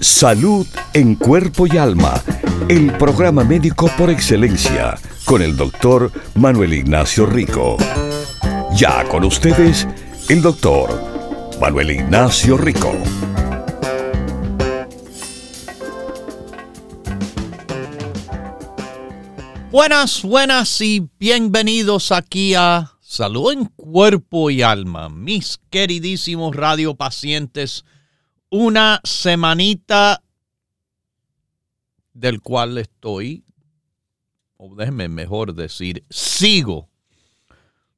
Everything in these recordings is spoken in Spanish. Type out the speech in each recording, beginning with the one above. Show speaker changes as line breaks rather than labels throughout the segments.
Salud en cuerpo y alma. El programa médico por excelencia con el doctor Manuel Ignacio Rico. Ya con ustedes, el doctor Manuel Ignacio Rico.
Buenas, buenas y bienvenidos aquí a Salud en Cuerpo y Alma, mis queridísimos radiopacientes. Una semanita del cual estoy o déjeme mejor decir, sigo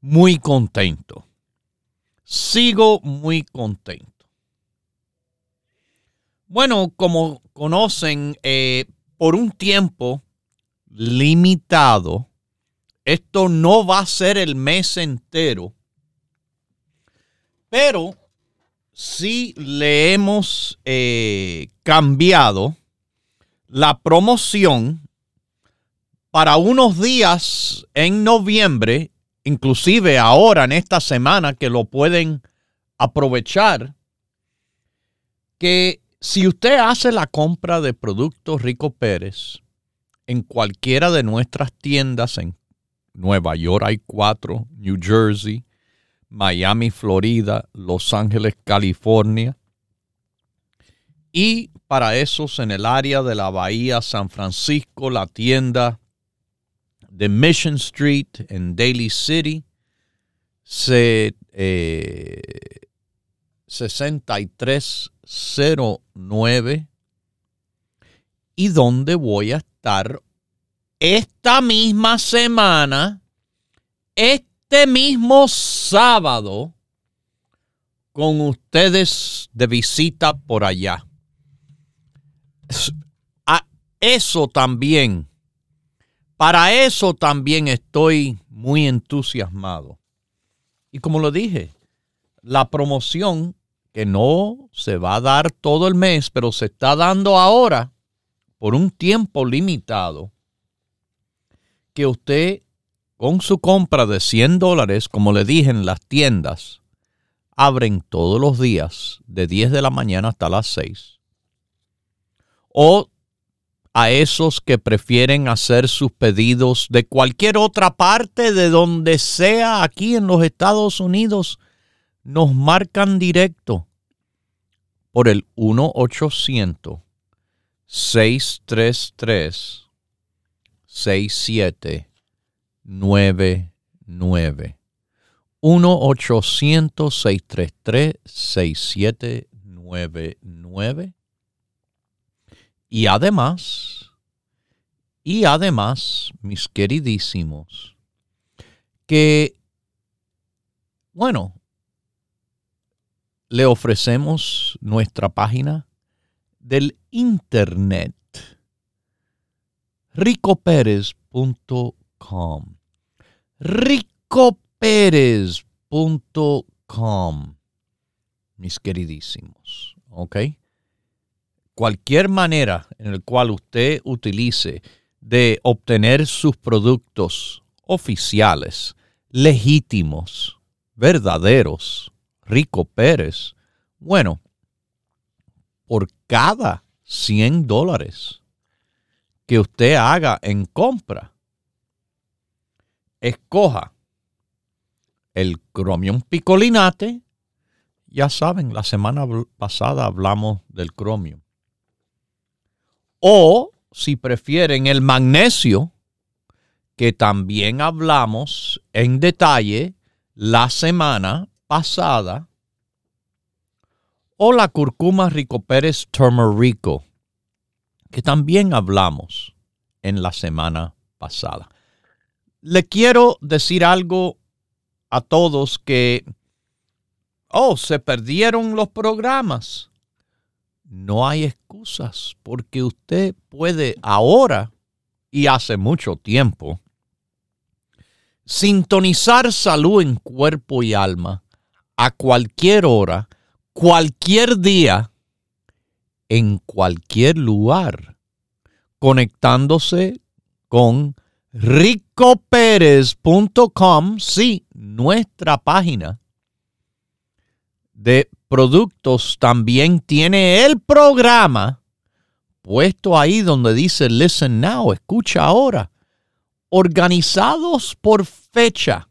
muy contento. Sigo muy contento. Bueno, como conocen, eh, por un tiempo limitado, esto no va a ser el mes entero, pero sí le hemos eh, cambiado la promoción para unos días en noviembre, inclusive ahora en esta semana que lo pueden aprovechar, que si usted hace la compra de productos Rico Pérez en cualquiera de nuestras tiendas en Nueva York hay cuatro, New Jersey, Miami, Florida, Los Ángeles, California, y para esos en el área de la Bahía San Francisco, la tienda de Mission Street en Daly City, se, 6309 eh, y donde voy a estar esta misma semana, este mismo sábado, con ustedes de visita por allá. A eso también para eso también estoy muy entusiasmado. Y como lo dije, la promoción que no se va a dar todo el mes, pero se está dando ahora por un tiempo limitado, que usted con su compra de 100 dólares, como le dije en las tiendas, abren todos los días de 10 de la mañana hasta las 6. O a esos que prefieren hacer sus pedidos de cualquier otra parte de donde sea aquí en los Estados Unidos, nos marcan directo por el 1-800-633-6799. 1-800-633-6799 y además, y además, mis queridísimos, que, bueno, le ofrecemos nuestra página del internet, ricoperez.com. ricoperez.com, mis queridísimos, ¿ok? cualquier manera en la cual usted utilice de obtener sus productos oficiales, legítimos, verdaderos, Rico Pérez, bueno, por cada 100 dólares que usted haga en compra, escoja el Chromium Picolinate. Ya saben, la semana pasada hablamos del Chromium. O si prefieren el magnesio, que también hablamos en detalle la semana pasada, o la curcuma Rico Pérez Turmerico, que también hablamos en la semana pasada. Le quiero decir algo a todos que, oh, se perdieron los programas. No hay excusas porque usted puede ahora y hace mucho tiempo sintonizar salud en cuerpo y alma a cualquier hora, cualquier día, en cualquier lugar, conectándose con ricoperez.com, sí, nuestra página de productos también tiene el programa puesto ahí donde dice Listen Now, escucha ahora, organizados por fecha.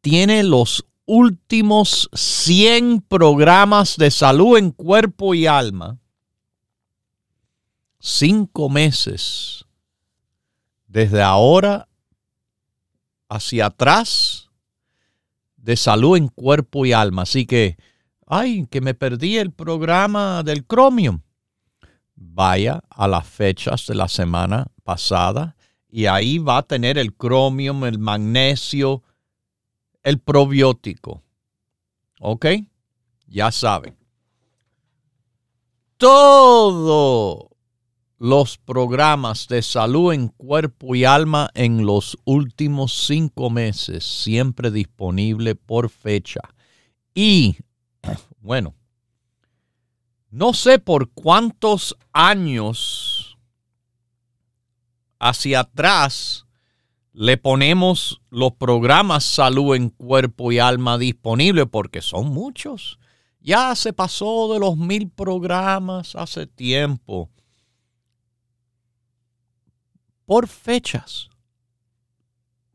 Tiene los últimos 100 programas de salud en cuerpo y alma. Cinco meses. Desde ahora hacia atrás de salud en cuerpo y alma. Así que, ay, que me perdí el programa del Chromium. Vaya a las fechas de la semana pasada y ahí va a tener el Chromium, el magnesio, el probiótico. ¿Ok? Ya saben. Todos los programas de salud en cuerpo y alma en los últimos cinco meses, siempre disponible por fecha. Y, bueno, no sé por cuántos años hacia atrás le ponemos los programas salud en cuerpo y alma disponibles porque son muchos. Ya se pasó de los mil programas hace tiempo. Por fechas.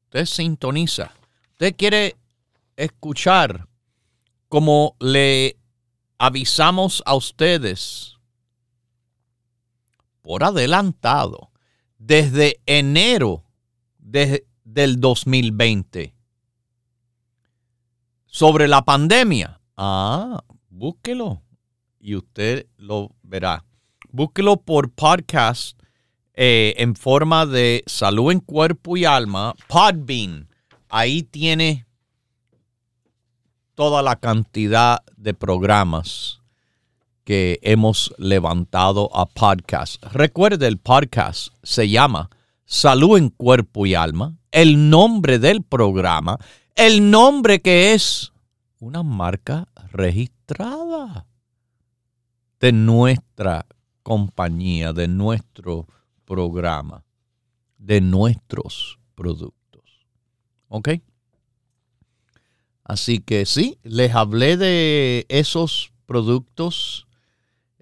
Usted sintoniza. Usted quiere escuchar como le avisamos a ustedes por adelantado desde enero del 2020 sobre la pandemia. Ah, búsquelo y usted lo verá. Búsquelo por podcast eh, en forma de salud en cuerpo y alma, Podbean. Ahí tiene toda la cantidad de programas que hemos levantado a podcast. Recuerde, el podcast se llama Salud en Cuerpo y Alma, el nombre del programa, el nombre que es una marca registrada de nuestra compañía, de nuestro programa, de nuestros productos. ¿Ok? Así que sí, les hablé de esos productos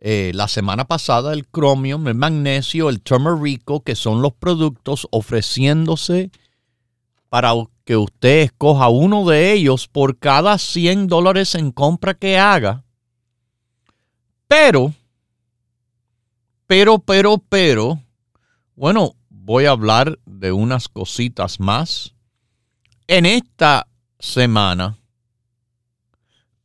eh, la semana pasada el Chromium, el magnesio, el turmerico, que son los productos ofreciéndose para que usted escoja uno de ellos por cada 100 dólares en compra que haga. Pero, pero, pero, pero, bueno, voy a hablar de unas cositas más en esta semana,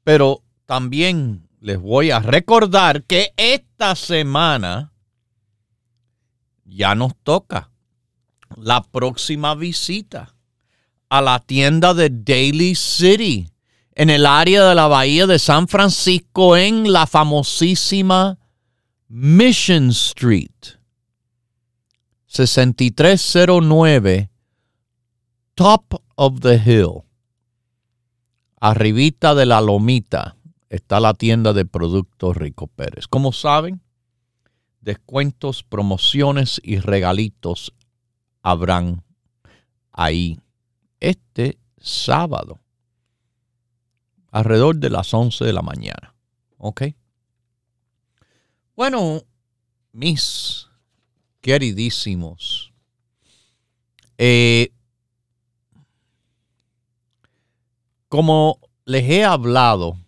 pero también les voy a recordar que esta semana ya nos toca la próxima visita a la tienda de Daily City en el área de la bahía de San Francisco en la famosísima Mission Street. 6309 Top of the Hill. Arribita de la lomita está la tienda de productos Rico Pérez. Como saben, descuentos, promociones y regalitos habrán ahí este sábado, alrededor de las 11 de la mañana. ¿Ok? Bueno, mis queridísimos, eh, como les he hablado,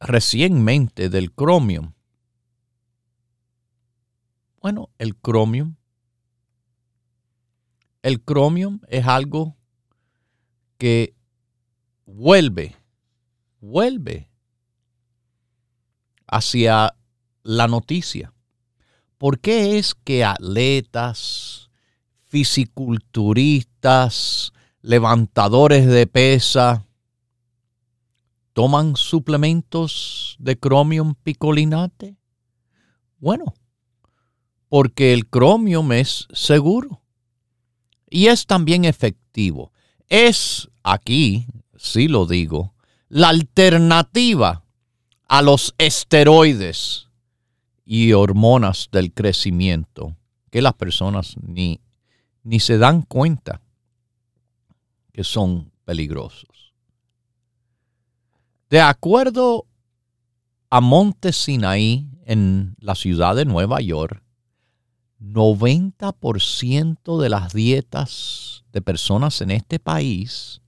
recientemente del Chromium. Bueno, el Chromium. El Chromium es algo que vuelve, vuelve hacia la noticia. ¿Por qué es que atletas, fisiculturistas, levantadores de pesa, toman suplementos de cromium picolinate? Bueno, porque el cromium es seguro. y es también efectivo. Es aquí, sí lo digo, la alternativa a los esteroides y hormonas del crecimiento que las personas ni, ni se dan cuenta que son peligrosos. De acuerdo a Monte Sinaí en la ciudad de Nueva York, 90% de las dietas de personas en este país,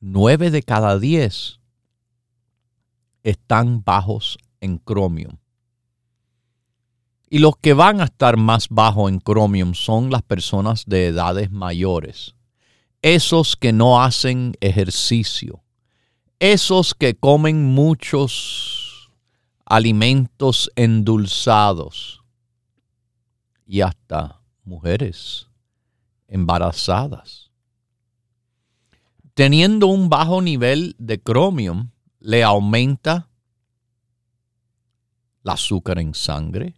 9 de cada 10 están bajos en cromium. Y los que van a estar más bajos en cromium son las personas de edades mayores, esos que no hacen ejercicio, esos que comen muchos alimentos endulzados y hasta mujeres embarazadas. Teniendo un bajo nivel de cromium, le aumenta el azúcar en sangre,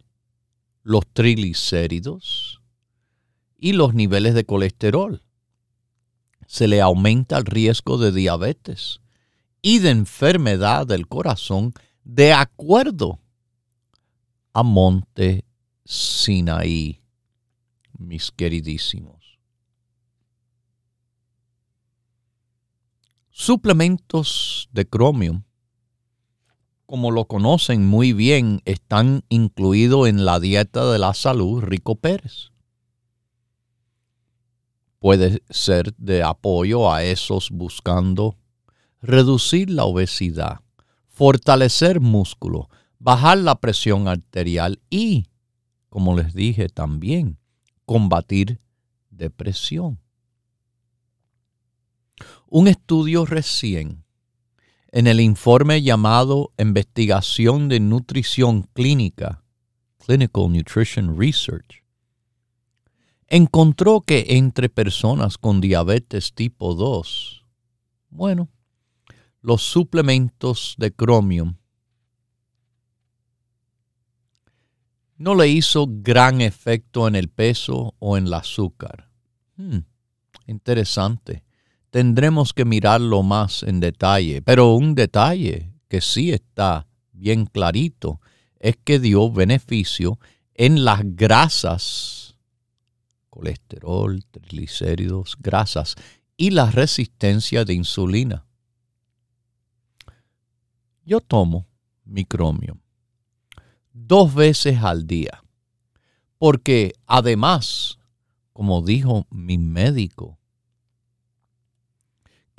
los triglicéridos y los niveles de colesterol. Se le aumenta el riesgo de diabetes y de enfermedad del corazón de acuerdo a Monte Sinaí, mis queridísimos. Suplementos de cromium, como lo conocen muy bien, están incluidos en la dieta de la salud Rico Pérez. Puede ser de apoyo a esos buscando reducir la obesidad, fortalecer músculo, bajar la presión arterial y, como les dije también, combatir depresión. Un estudio recién en el informe llamado Investigación de Nutrición Clínica, Clinical Nutrition Research, encontró que entre personas con diabetes tipo 2, bueno, los suplementos de cromium no le hizo gran efecto en el peso o en el azúcar. Hmm, interesante. Tendremos que mirarlo más en detalle, pero un detalle que sí está bien clarito es que dio beneficio en las grasas, colesterol, triglicéridos, grasas y la resistencia de insulina. Yo tomo micromium dos veces al día, porque además, como dijo mi médico,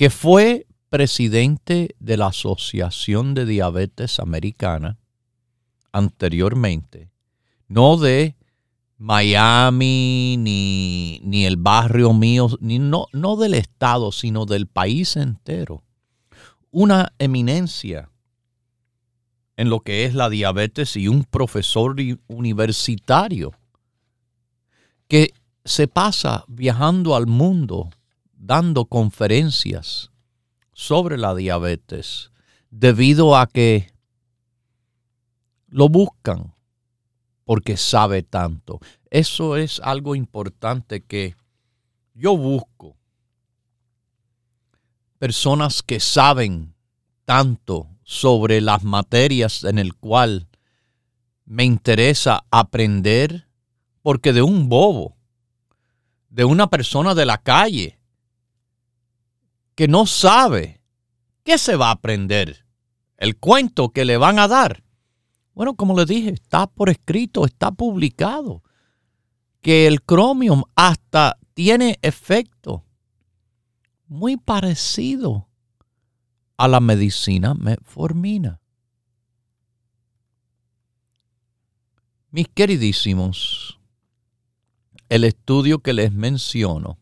que fue presidente de la Asociación de Diabetes Americana anteriormente, no de Miami, ni, ni el barrio mío, ni no, no del estado, sino del país entero. Una eminencia en lo que es la diabetes y un profesor universitario que se pasa viajando al mundo dando conferencias sobre la diabetes debido a que lo buscan porque sabe tanto. Eso es algo importante que yo busco. Personas que saben tanto sobre las materias en el cual me interesa aprender, porque de un bobo, de una persona de la calle, que no sabe qué se va a aprender, el cuento que le van a dar. Bueno, como le dije, está por escrito, está publicado, que el cromium hasta tiene efecto muy parecido a la medicina metformina. Mis queridísimos, el estudio que les menciono,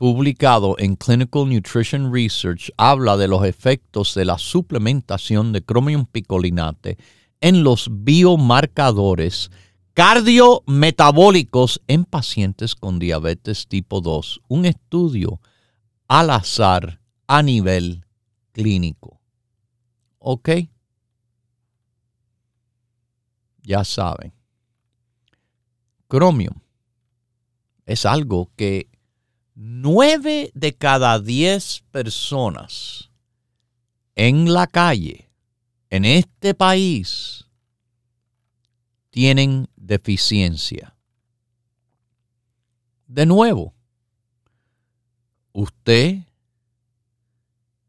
publicado en Clinical Nutrition Research, habla de los efectos de la suplementación de cromium picolinate en los biomarcadores cardiometabólicos en pacientes con diabetes tipo 2. Un estudio al azar a nivel clínico. ¿Ok? Ya saben. Chromium es algo que nueve de cada diez personas en la calle, en este país, tienen deficiencia. De nuevo, usted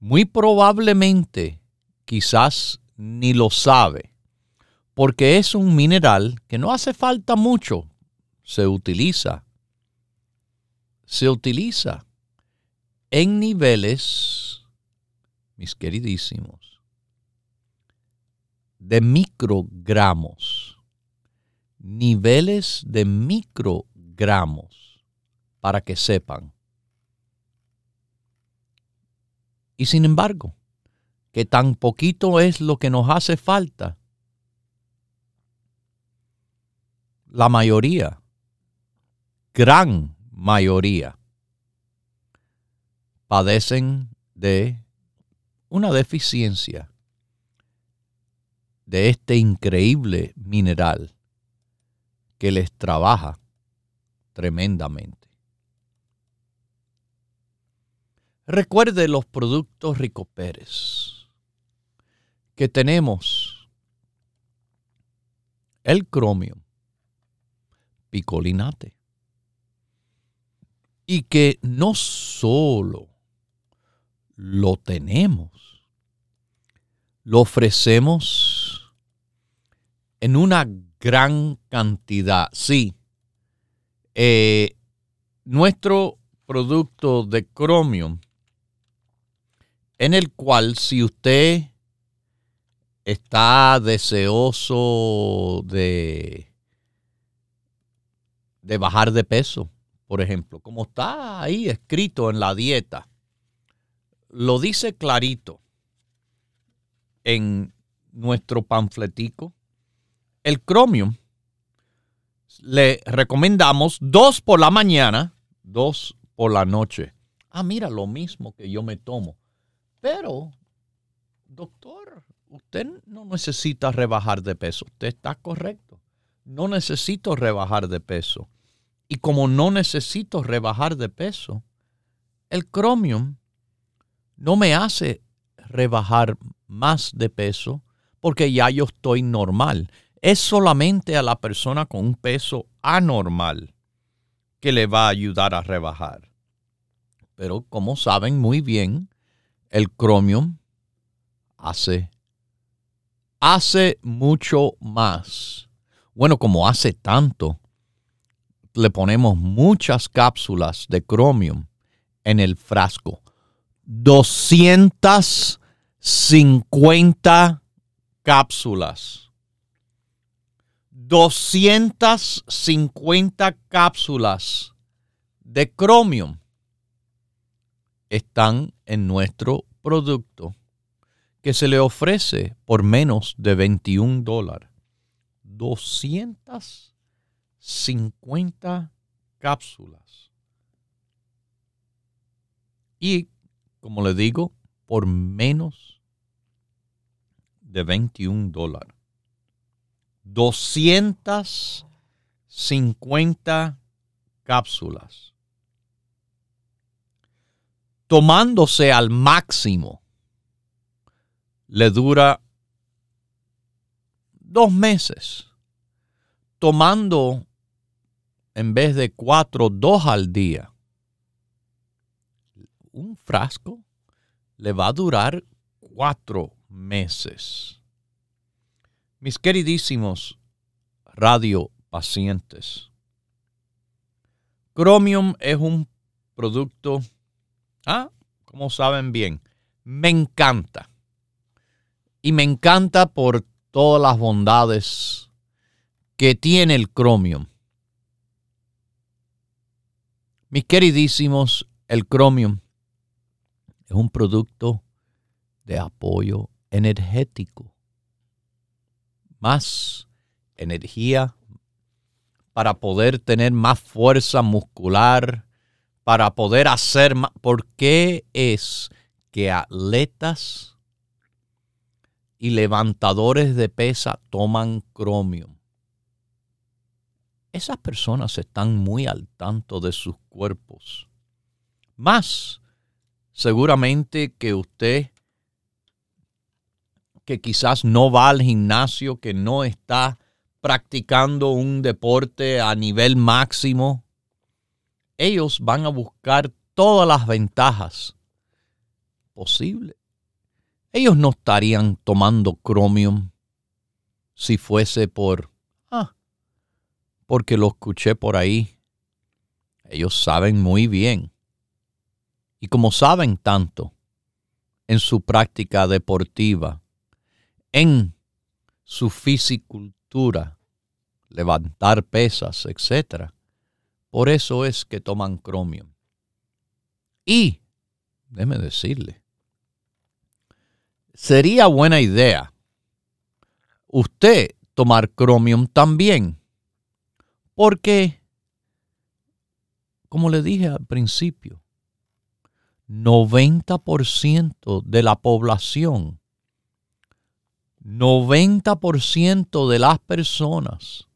muy probablemente quizás ni lo sabe, porque es un mineral que no hace falta mucho, se utiliza. Se utiliza en niveles, mis queridísimos, de microgramos, niveles de microgramos, para que sepan. Y sin embargo, que tan poquito es lo que nos hace falta, la mayoría, gran mayoría, padecen de una deficiencia de este increíble mineral que les trabaja tremendamente. Recuerde los productos Rico Pérez que tenemos. El cromio, picolinate. Y que no solo lo tenemos, lo ofrecemos en una gran cantidad. Sí, eh, nuestro producto de cromio en el cual si usted está deseoso de, de bajar de peso, por ejemplo, como está ahí escrito en la dieta, lo dice clarito en nuestro panfletico. El cromium le recomendamos dos por la mañana, dos por la noche. Ah, mira, lo mismo que yo me tomo. Pero, doctor, usted no necesita rebajar de peso. Usted está correcto. No necesito rebajar de peso. Y como no necesito rebajar de peso, el cromium no me hace rebajar más de peso porque ya yo estoy normal. Es solamente a la persona con un peso anormal que le va a ayudar a rebajar. Pero como saben muy bien, el Chromium hace, hace mucho más. Bueno, como hace tanto, le ponemos muchas cápsulas de Chromium en el frasco. 250 cápsulas. 250 cápsulas de Chromium están en nuestro producto que se le ofrece por menos de 21 dólares. 250 cápsulas. Y, como le digo, por menos de 21 dólares. 250 cápsulas tomándose al máximo, le dura dos meses. Tomando en vez de cuatro, dos al día. Un frasco le va a durar cuatro meses. Mis queridísimos radio pacientes, Chromium es un producto Ah, como saben bien, me encanta. Y me encanta por todas las bondades que tiene el Chromium. Mis queridísimos, el Chromium es un producto de apoyo energético. Más energía para poder tener más fuerza muscular, para poder hacer más. ¿Por qué es que atletas y levantadores de pesa toman cromio? Esas personas están muy al tanto de sus cuerpos. Más seguramente que usted, que quizás no va al gimnasio, que no está practicando un deporte a nivel máximo, ellos van a buscar todas las ventajas posibles. Ellos no estarían tomando Chromium si fuese por, porque lo escuché por ahí. Ellos saben muy bien. Y como saben tanto en su práctica deportiva, en su fisicultura, levantar pesas, etc. Por eso es que toman cromio. Y, déme decirle, sería buena idea usted tomar Chromium también. Porque, como le dije al principio, 90% de la población, 90% de las personas,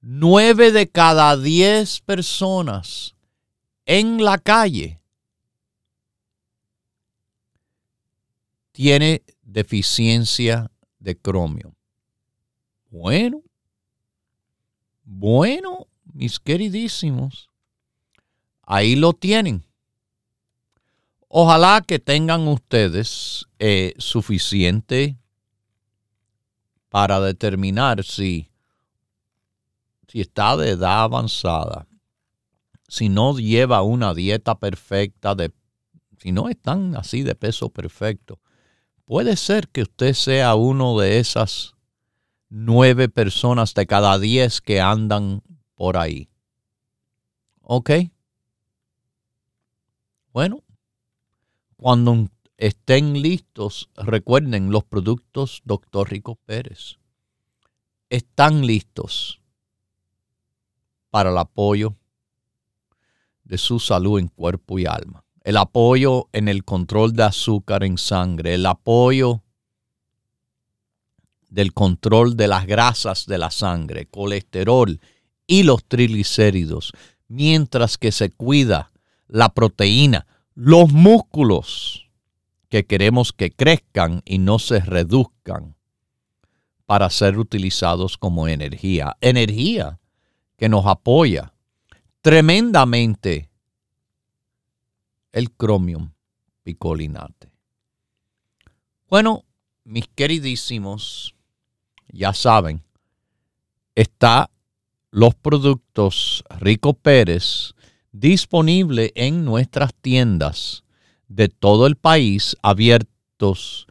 9 de cada 10 personas en la calle tiene deficiencia de cromio. Bueno, bueno, mis queridísimos, ahí lo tienen. Ojalá que tengan ustedes eh, suficiente para determinar si, si está de edad avanzada, si no lleva una dieta perfecta, si no están así de peso perfecto. Puede ser que usted sea uno de esas nueve personas de cada diez que andan por ahí. ¿Ok? Bueno, cuando estén listos, recuerden los productos Dr. Rico Pérez. Están listos para el apoyo de su salud en cuerpo y alma. El apoyo en el control de azúcar en sangre, el apoyo del control de las grasas de la sangre, colesterol y los triglicéridos, mientras que se cuida la proteína, los músculos que queremos que crezcan y no se reduzcan para ser utilizados como energía. Energía que nos apoya tremendamente el cromium picolinate. Bueno, mis queridísimos, ya saben, está los productos Rico Pérez disponible en nuestras tiendas de todo el país abiertos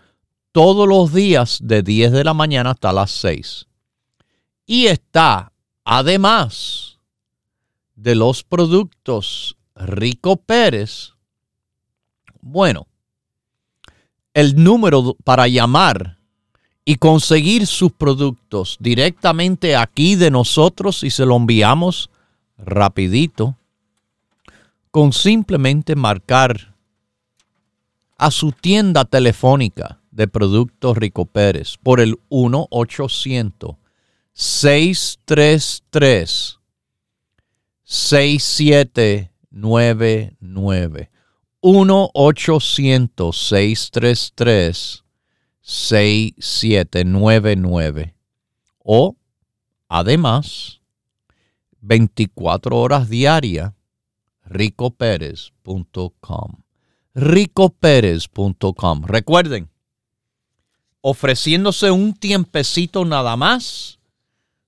todos los días de 10 de la mañana hasta las 6. Y está, además de los productos Rico Pérez, bueno, el número para llamar y conseguir sus productos directamente aquí de nosotros y se lo enviamos rapidito con simplemente marcar a su tienda telefónica de productos Rico Pérez por el 1 800 633 6799 1 800 633 6799 o además 24 horas diarias ricoperez.com ricoperez.com recuerden ofreciéndose un tiempecito nada más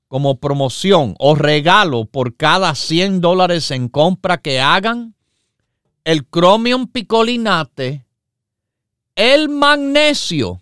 como promoción o regalo por cada 100 dólares en compra que hagan el Chromium Picolinate el magnesio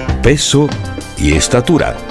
peso y estatura.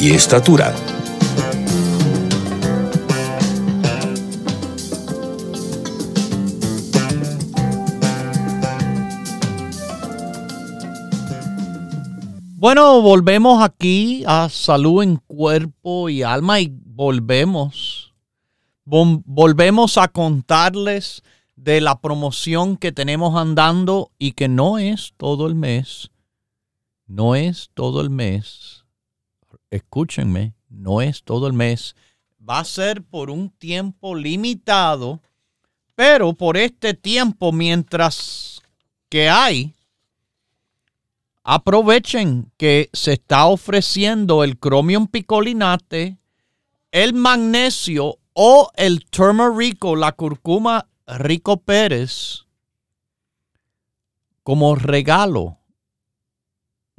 y estatura.
Bueno, volvemos aquí a salud en cuerpo y alma y volvemos. volvemos a contarles de la promoción que tenemos andando y que no es todo el mes. No es todo el mes. Escúchenme, no es todo el mes. Va a ser por un tiempo limitado, pero por este tiempo mientras que hay Aprovechen que se está ofreciendo el cromium picolinate, el magnesio o el turmerico, la curcuma rico pérez, como regalo.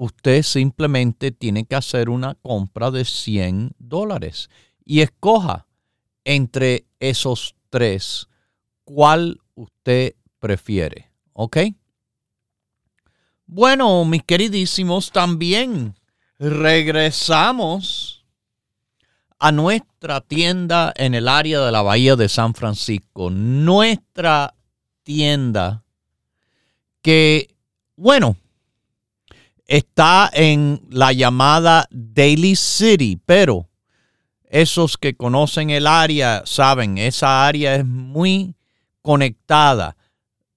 Usted simplemente tiene que hacer una compra de 100 dólares y escoja entre esos tres cuál usted prefiere. ¿Ok? Bueno, mis queridísimos, también regresamos a nuestra tienda en el área de la Bahía de San Francisco. Nuestra tienda que, bueno, está en la llamada Daily City, pero esos que conocen el área saben, esa área es muy conectada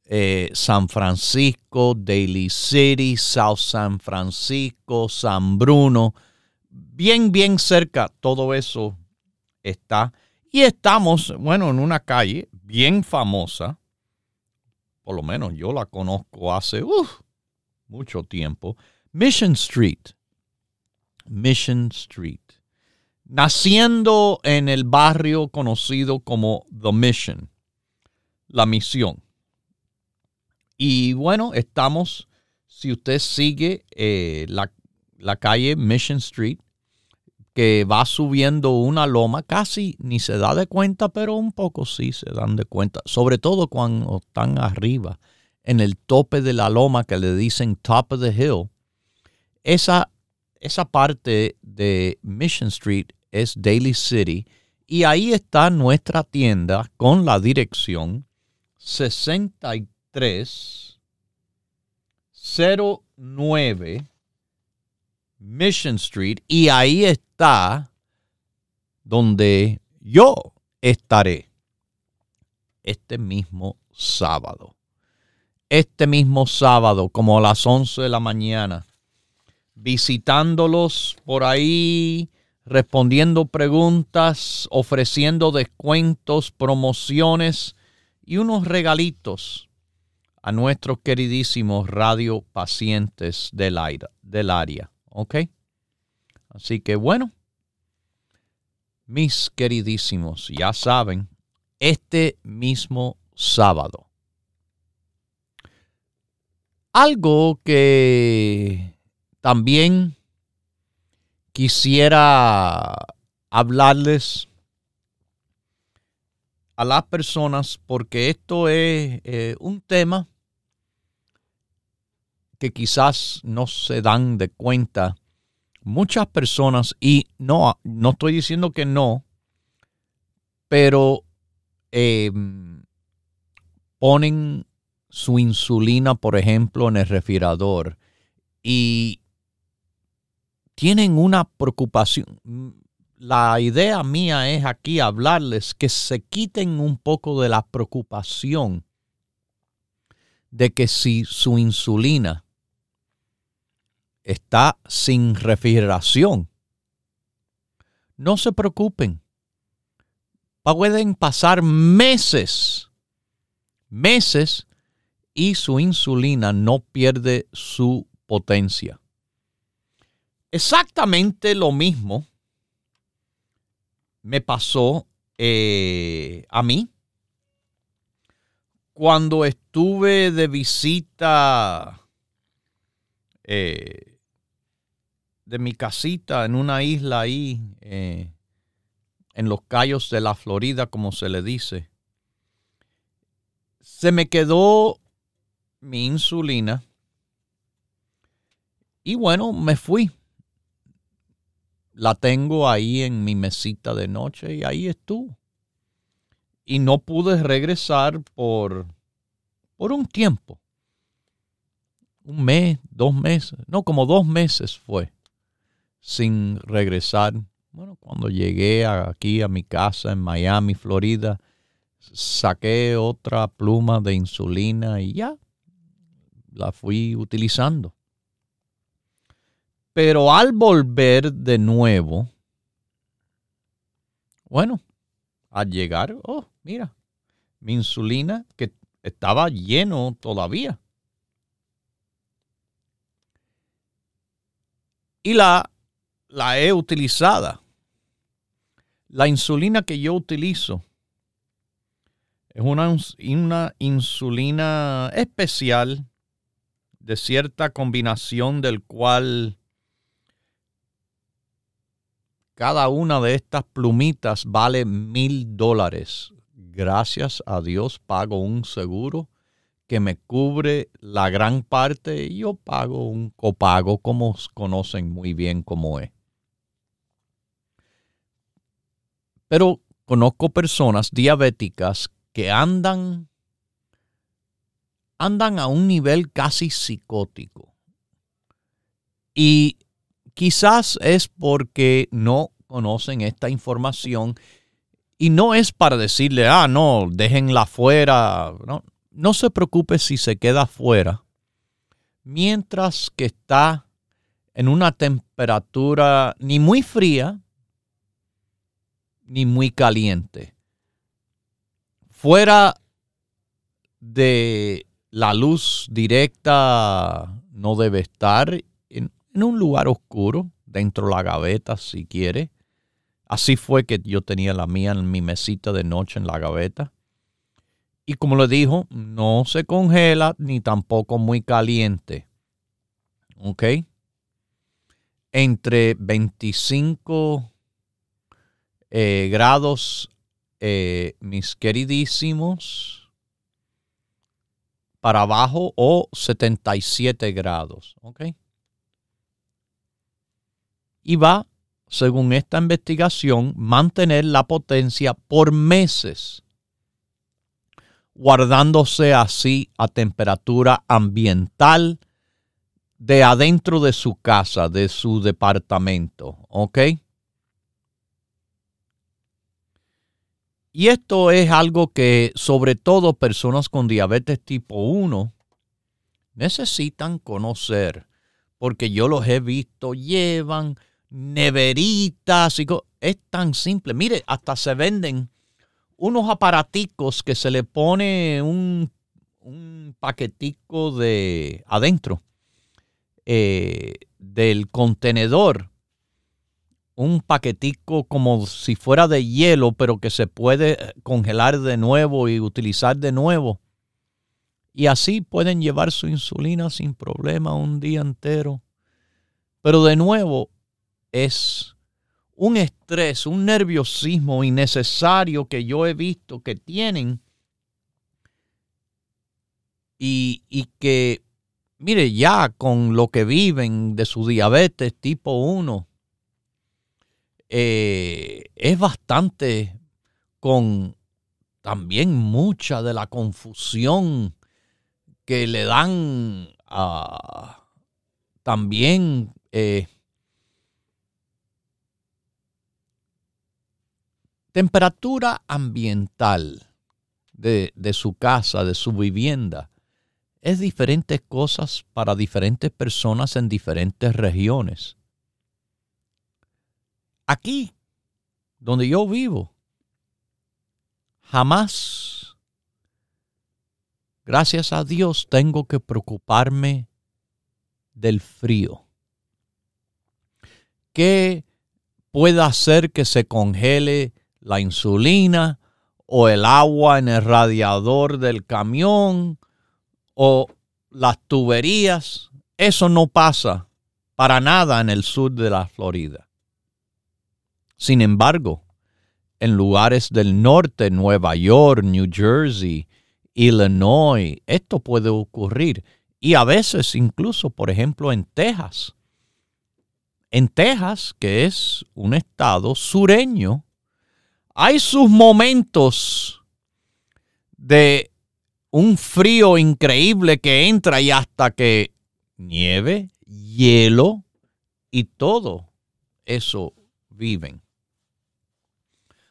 eh, San Francisco, Daly City, South San Francisco, San Bruno, bien, bien cerca, todo eso está. Y estamos, bueno, en una calle bien famosa, por lo menos yo la conozco hace mucho tiempo, Mission Street. Mission Street. Naciendo en el barrio conocido como The Mission, la misión. Y bueno, estamos, si usted sigue eh, la, calle Mission Street, que va subiendo una loma, casi ni se da de cuenta, pero un poco sí se dan de cuenta, sobre todo cuando están arriba, en el tope de la loma que le dicen top of the hill. Esa, esa parte de Mission Street es Daily City y ahí está nuestra tienda con la dirección 63 309 Mission Street y ahí está donde yo estaré este mismo sábado. Este mismo sábado, como a las 11 de la mañana, visitándolos por ahí, respondiendo preguntas, ofreciendo descuentos, promociones y unos regalitos a nuestros queridísimos radio pacientes del, del área. ¿Ok? Así que bueno, mis queridísimos, ya saben, este mismo sábado. Algo que también quisiera hablarles a las personas porque esto es eh, un tema que quizás no se dan de cuenta muchas personas y no, no estoy diciendo que no, pero em, ponen su insulina, por ejemplo, en el refrigerador y tienen una preocupación la idea mía es aquí hablarles que se quiten un poco de la preocupación de que si su insulina está sin refrigeración, no se preocupen. Pueden pasar meses, meses y su insulina no pierde su potencia. Exactamente lo mismo me pasó eh, a mí cuando estuve de visita eh, de mi casita en una isla ahí, eh, en los Cayos de la Florida, como se le dice, se me quedó mi insulina y bueno, me fui. La tengo ahí en mi mesita de noche y ahí estuvo y no pude regresar por, por un tiempo. Un mes, dos meses, no, como dos meses fue sin regresar. Bueno, cuando llegué aquí a mi casa en Miami, Florida, saqué otra pluma de insulina y ya la fui utilizando. Pero al volver de nuevo, bueno, al llegar, oh, mira, mi insulina que estaba lleno todavía. Y la, la he utilizada. La insulina que yo utilizo es una, una insulina especial de cierta combinación del cual cada una de estas plumitas vale mil dólares. Gracias a Dios pago un seguro que me cubre la gran parte y yo pago un copago como conocen muy bien cómo es. Pero conozco personas diabéticas que andan andan a un nivel casi psicótico. Y quizás es porque no conocen esta información y no es para decirle, ah, no, déjenla fuera. No, no se preocupe si se queda fuera. Mientras que está en una temperatura ni muy fría ni muy caliente. Fuera de la luz directa no debe estar en un lugar oscuro, dentro de la gaveta si quiere. Así fue que yo tenía la mía en mi mesita de noche en la gaveta. Y como le dijo, no se congela ni tampoco muy caliente. ¿Ok? Entre 25 eh, grados, eh, mis queridísimos, para abajo o 77 grados. ¿Ok? Y va, según esta investigación, mantener la potencia por meses, guardándose así a temperatura ambiental de adentro de su casa, de su departamento. ¿Ok? Y esto es algo que sobre todo personas con diabetes tipo 1 necesitan conocer, porque yo los he visto, llevan neveritas. Y es tan simple. Mire, hasta se venden unos aparaticos que se le pone un, un paquetico de adentro eh, del contenedor. Un paquetico como si fuera de hielo, pero que se puede congelar de nuevo y utilizar de nuevo. Y así pueden llevar su insulina sin problema un día entero. Pero de nuevo, es un estrés, un nerviosismo innecesario que yo he visto que tienen. Y, que, mire, ya con lo que viven de su diabetes tipo 1, eh, es bastante con también mucha de la confusión que le dan a también eh, temperatura ambiental de, su casa, de su vivienda, es diferentes cosas para diferentes personas en diferentes regiones. Aquí, donde yo vivo, jamás, gracias a Dios, tengo que preocuparme del frío. ¿Qué pueda hacer que se congele la insulina o el agua en el radiador del camión o las tuberías. Eso no pasa para nada en el sur de la Florida. Sin embargo, en lugares del norte, Nueva York, New Jersey, Illinois, esto puede ocurrir. Y a veces incluso, por ejemplo, en Texas. En Texas, que es un estado sureño, hay sus momentos de un frío increíble que entra y hasta que nieve, hielo y todo eso viven.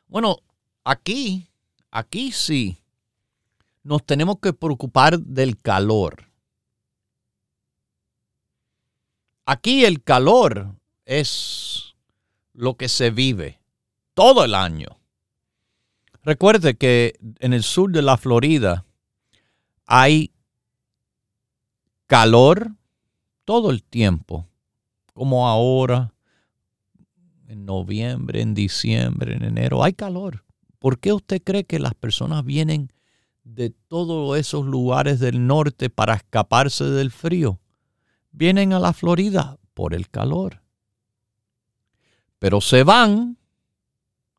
Bueno, aquí, aquí sí, nos tenemos que preocupar del calor. Aquí el calor es lo que se vive todo el año. Recuerde que en el sur de la Florida hay calor todo el tiempo, como ahora, en noviembre, en diciembre, en enero, hay calor. ¿Por qué usted cree que las personas vienen de todos esos lugares del norte para escaparse del frío? Vienen a la Florida por el calor. Pero se van,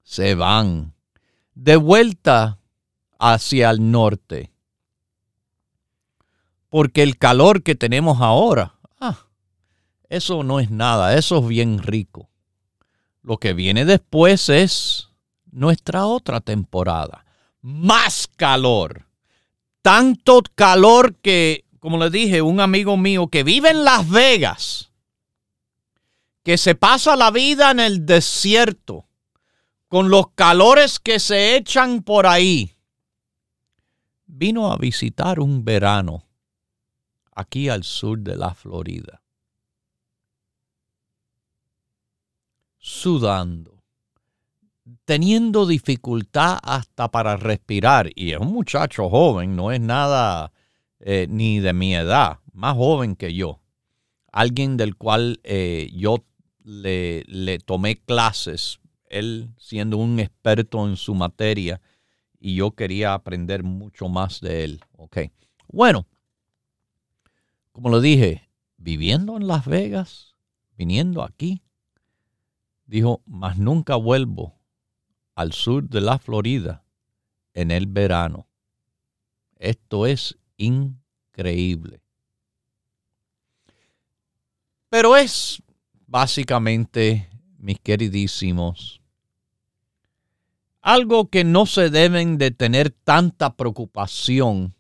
se van de vuelta hacia el norte. Porque el calor que tenemos ahora, ah, eso no es nada, eso es bien rico. Lo que viene después es nuestra otra temporada. Más calor. Tanto calor que, como le dije, un amigo mío que vive en Las Vegas, que se pasa la vida en el desierto, con los calores que se echan por ahí, vino a visitar un verano aquí al sur de la Florida. sudando, teniendo dificultad hasta para respirar. Y es un muchacho joven, no es nada eh, ni de mi edad, más joven que yo. Alguien del cual eh, yo le, le tomé clases, él siendo un experto en su materia, y yo quería aprender mucho más de él. Ok. Bueno, como lo dije, viviendo en Las Vegas, viniendo aquí, dijo, mas nunca vuelvo al sur de la Florida en el verano. Esto es increíble. Pero es básicamente, mis queridísimos, algo que no se deben de tener tanta preocupación.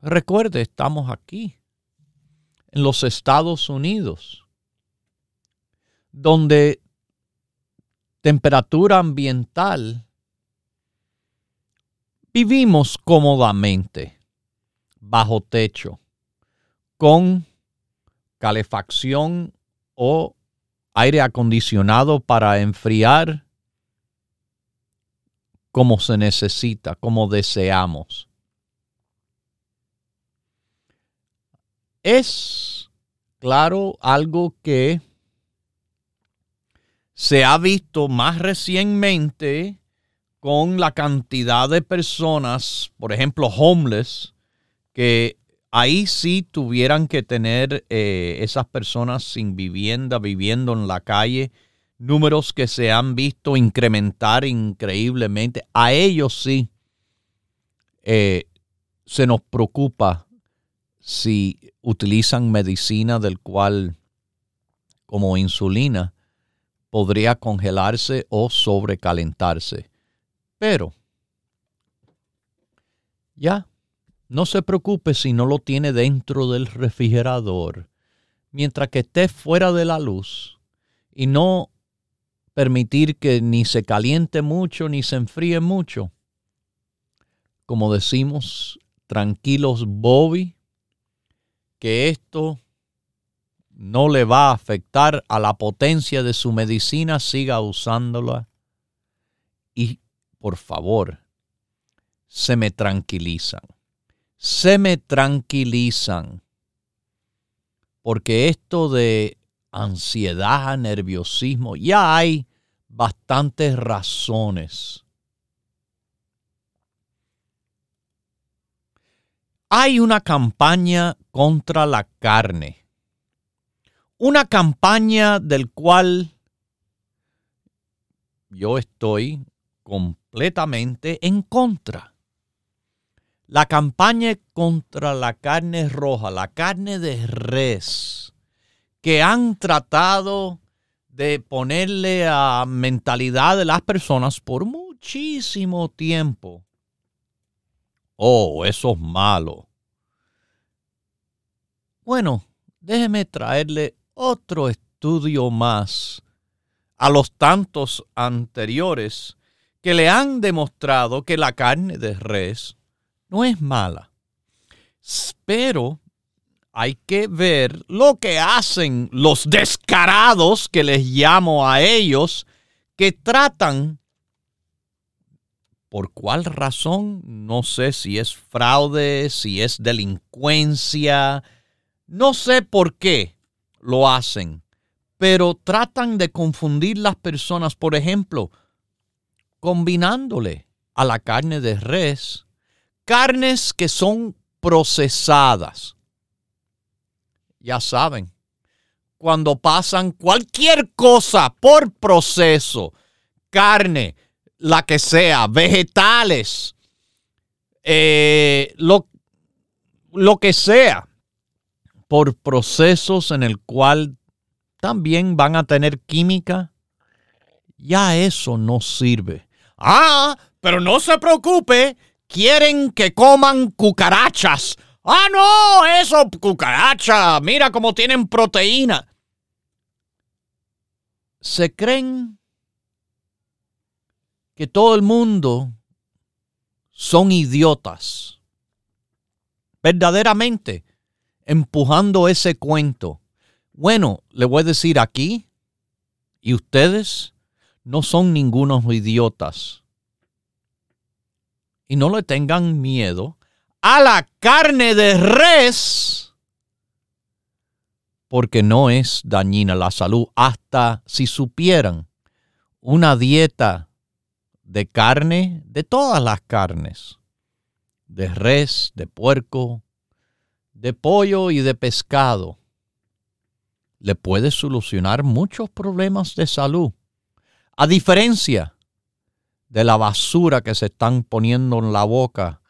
Recuerde, estamos aquí, en los Estados Unidos, donde temperatura ambiental, vivimos cómodamente bajo techo, con calefacción o aire acondicionado para enfriar como se necesita, como deseamos. Es, claro, algo que se ha visto más recientemente con la cantidad de personas, por ejemplo, homeless, que ahí sí tuvieran que tener eh, esas personas sin vivienda, viviendo en la calle, números que se han visto incrementar increíblemente. A ellos sí eh, se nos preocupa si utilizan medicina del cual, como insulina, podría congelarse o sobrecalentarse. Pero ya, no se preocupe si no lo tiene dentro del refrigerador. Mientras que esté fuera de la luz y no permitir que ni se caliente mucho ni se enfríe mucho. Como decimos, tranquilos Bobby, que esto no le va a afectar a la potencia de su medicina, siga usándola. Y por favor, se me tranquilizan. Se me tranquilizan. Porque esto de ansiedad, a nerviosismo. Ya hay bastantes razones. Hay una campaña contra la carne. Una campaña del cual yo estoy completamente en contra. La campaña contra la carne roja, la carne de res que han tratado de ponerle a mentalidad de las personas por muchísimo tiempo Oh, eso es malo. Bueno, déjeme traerle otro estudio más a los tantos anteriores que le han demostrado que la carne de res no es mala. Pero hay que ver lo que hacen los descarados, que les llamo a ellos, que tratan ¿Por cuál razón? No sé si es fraude, si es delincuencia. No sé por qué lo hacen, pero tratan de confundir las personas, por ejemplo, combinándole a la carne de res carnes que son procesadas. Ya saben, cuando pasan cualquier cosa por proceso, carne, la que sea, vegetales, eh, lo, lo que sea, por procesos en el cual también van a tener química, ya eso no sirve. Ah, pero no se preocupe, quieren que coman cucarachas. Ah, no, eso, cucaracha, mira cómo tienen proteína. Se creen que todo el mundo son idiotas. Verdaderamente, empujando ese cuento. Bueno, le voy a decir aquí, y ustedes no son ningunos idiotas. Y no le tengan miedo a la carne de res, porque no es dañina la salud, hasta si supieran una dieta de carne, de todas las carnes, de res, de puerco, de pollo y de pescado, le puede solucionar muchos problemas de salud. A diferencia de la basura que se están poniendo en la boca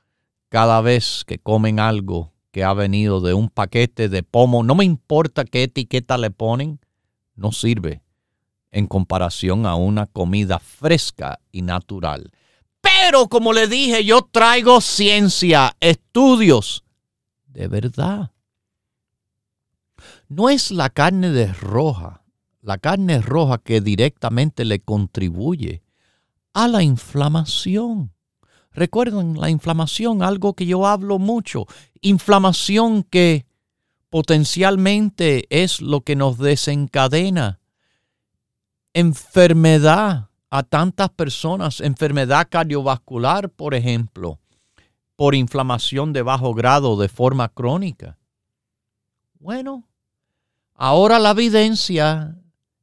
cada vez que comen algo que ha venido de un paquete de pomo, no me importa qué etiqueta le ponen, no sirve en comparación a una comida fresca y natural. Pero como le dije, yo traigo ciencia, estudios de verdad. No es la carne de roja, la carne roja que directamente le contribuye a la inflamación. Recuerden la inflamación, algo que yo hablo mucho, inflamación que potencialmente es lo que nos desencadena enfermedad a tantas personas, enfermedad cardiovascular, por ejemplo, por inflamación de bajo grado de forma crónica. Bueno, ahora la evidencia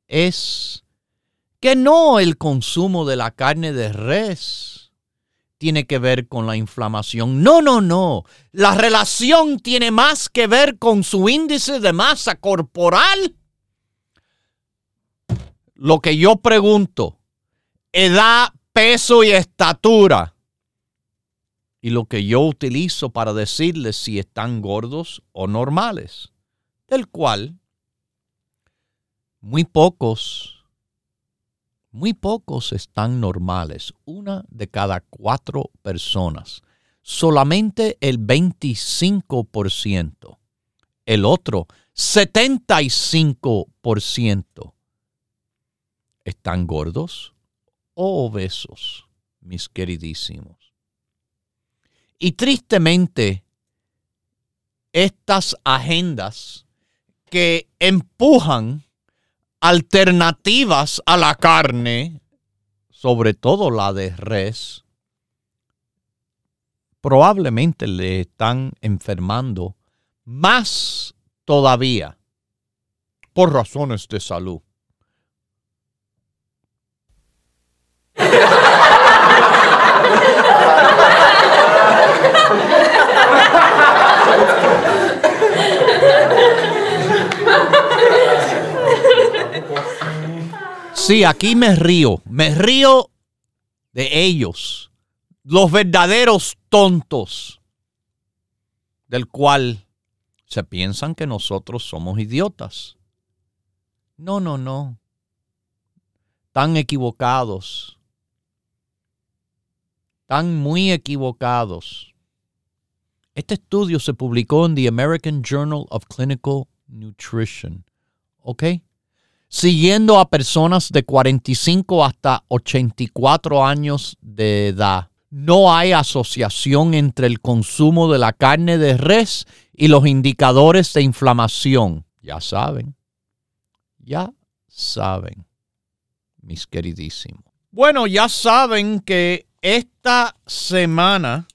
es que no el consumo de la carne de res tiene que ver con la inflamación. No, no, no. La relación tiene más que ver con su índice de masa corporal lo que yo pregunto, edad, peso y estatura. Y lo que yo utilizo para decirles si están gordos o normales. Del cual muy pocos, muy pocos están normales. Una de cada cuatro personas. Solamente el 25%. El otro, 75% ¿Están gordos o obesos, mis queridísimos? Y tristemente, estas agendas que empujan alternativas a la carne, sobre todo la de res, probablemente le están enfermando más todavía por razones de salud. Sí, aquí me río. Me río de ellos. Los verdaderos tontos. Del cual se piensan que nosotros somos idiotas. No, no, no. Tan equivocados. Tan muy equivocados. Este estudio se publicó en The American Journal of Clinical Nutrition. ¿Ok? Siguiendo a personas de 45 hasta 84 años de edad. No hay asociación entre el consumo de la carne de res y los indicadores de inflamación. Ya saben. Ya saben, mis queridísimos. Bueno, ya saben que esta semana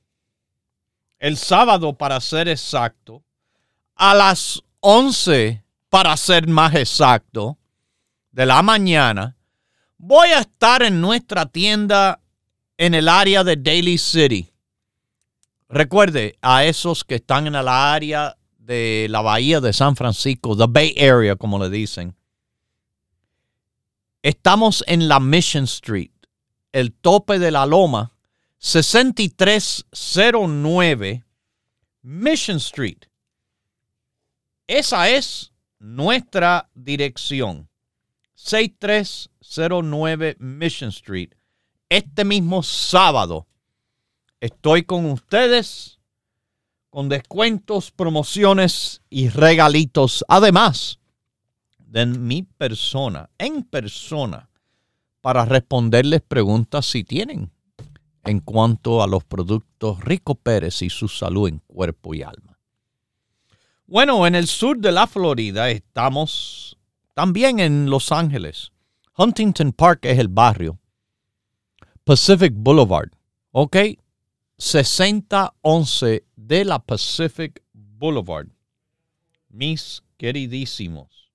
el sábado para ser exacto, a las 11 para ser más exacto, de la mañana, voy a estar en nuestra tienda en el área de Daly City. Recuerde a esos que están en el área de la bahía de San Francisco, the Bay Area, como le dicen. Estamos en la Mission Street, el tope de la loma, 6309 Mission Street. Esa es nuestra dirección. 6309 Mission Street. Este mismo sábado estoy con ustedes con descuentos, promociones y regalitos. Además de mi persona, en persona, para responderles preguntas si tienen en cuanto a los productos Rico Pérez y su salud en cuerpo y alma. Bueno, en el sur de la Florida estamos también en Los Ángeles. Huntington Park es el barrio. Pacific Boulevard, ¿ok? 6011 de la Pacific Boulevard. Mis queridísimos.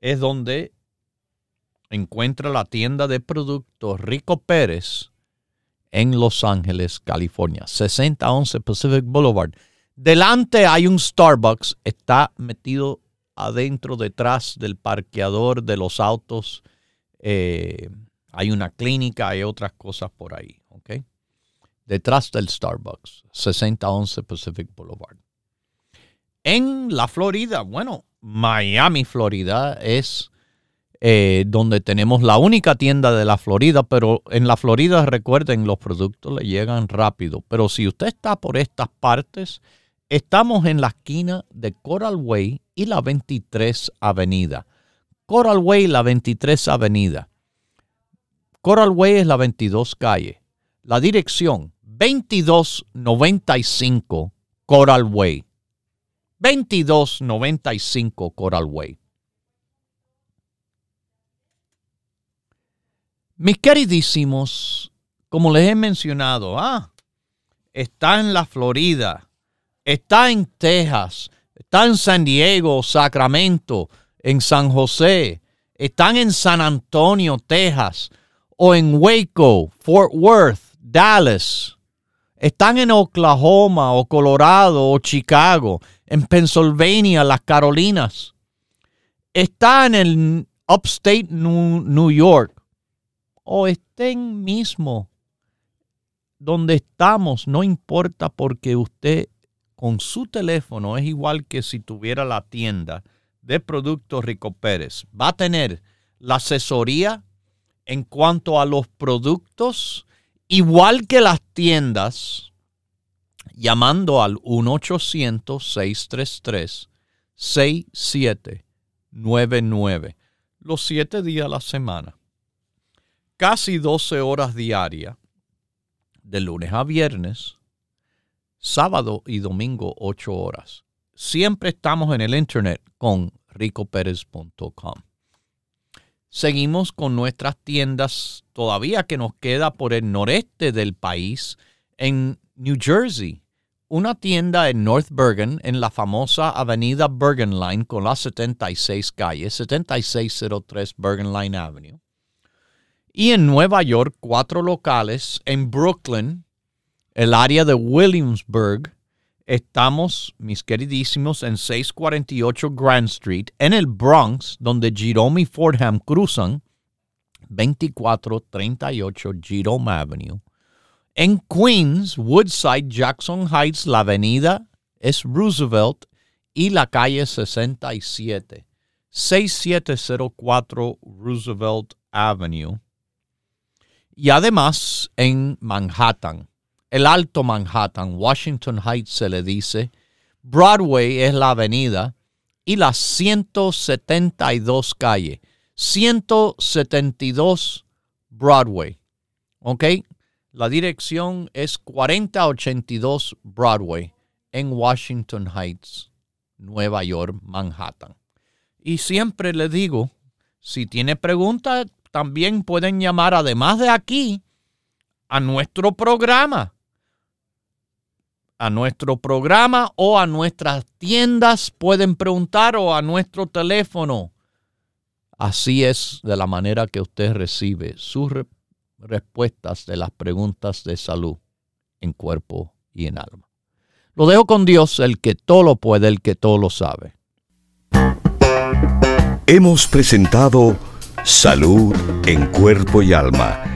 Es donde encuentra la tienda de productos Rico Pérez en Los Ángeles, California. 6011 Pacific Boulevard. Delante hay un Starbucks, está metido adentro, detrás del parqueador de los autos. Eh, hay una clínica, hay otras cosas por ahí, ¿ok? Detrás del Starbucks, 6011 Pacific Boulevard. En la Florida, bueno, Miami, Florida es eh, donde tenemos la única tienda de la Florida, pero en la Florida recuerden, los productos le llegan rápido. Pero si usted está por estas partes, estamos en la esquina de Coral Way y la 23 Avenida. Coral Way la 23 Avenida. Coral Way es la 22 calle. La dirección 2295 Coral Way. 2295 Coral Way. Mis queridísimos, como les he mencionado, ah, está en la Florida, está en Texas, está en San Diego, Sacramento, en San José, están en San Antonio, Texas, o en Waco, Fort Worth, Dallas, están en Oklahoma, o Colorado, o Chicago, en Pennsylvania, las Carolinas, está en el Upstate New York, o estén mismo donde estamos, no importa porque usted con su teléfono es igual que si tuviera la tienda de productos Rico Pérez. Va a tener la asesoría en cuanto a los productos, igual que las tiendas, llamando al 1-800-633-6799, los siete días a la semana casi 12 horas diarias, de lunes a viernes, sábado y domingo 8 horas. Siempre estamos en el internet con ricoperez.com. Seguimos con nuestras tiendas todavía que nos queda por el noreste del país, en New Jersey. Una tienda en North Bergen, en la famosa avenida Bergen Line con las 76 calles, 7603 Bergen Line Avenue y en Nueva York cuatro locales, en Brooklyn, el área de Williamsburg, Estamos, mis queridísimos, en 648 Grand Street, en el Bronx, donde Jerome y Fordham cruzan 2438 Jerome Avenue. En Queens, Woodside, Jackson Heights, la avenida es Roosevelt y la calle 67, 6704 Roosevelt Avenue. Y además en Manhattan, el Alto Manhattan, Washington Heights se le dice, Broadway es la avenida y las 172 calle, 172 Broadway. ¿Ok? La dirección es 4082 Broadway en Washington Heights, Nueva York, Manhattan. Y siempre le digo, si tiene preguntas, también pueden llamar, además de aquí, a nuestro programa a nuestro programa o a nuestras tiendas. Pueden preguntar o a nuestro teléfono. Así es de la manera que usted recibe sus respuestas de las preguntas de salud en cuerpo y en alma. Lo dejo con Dios, el que todo lo puede, el que todo lo sabe.
Hemos presentado Salud en Cuerpo y Alma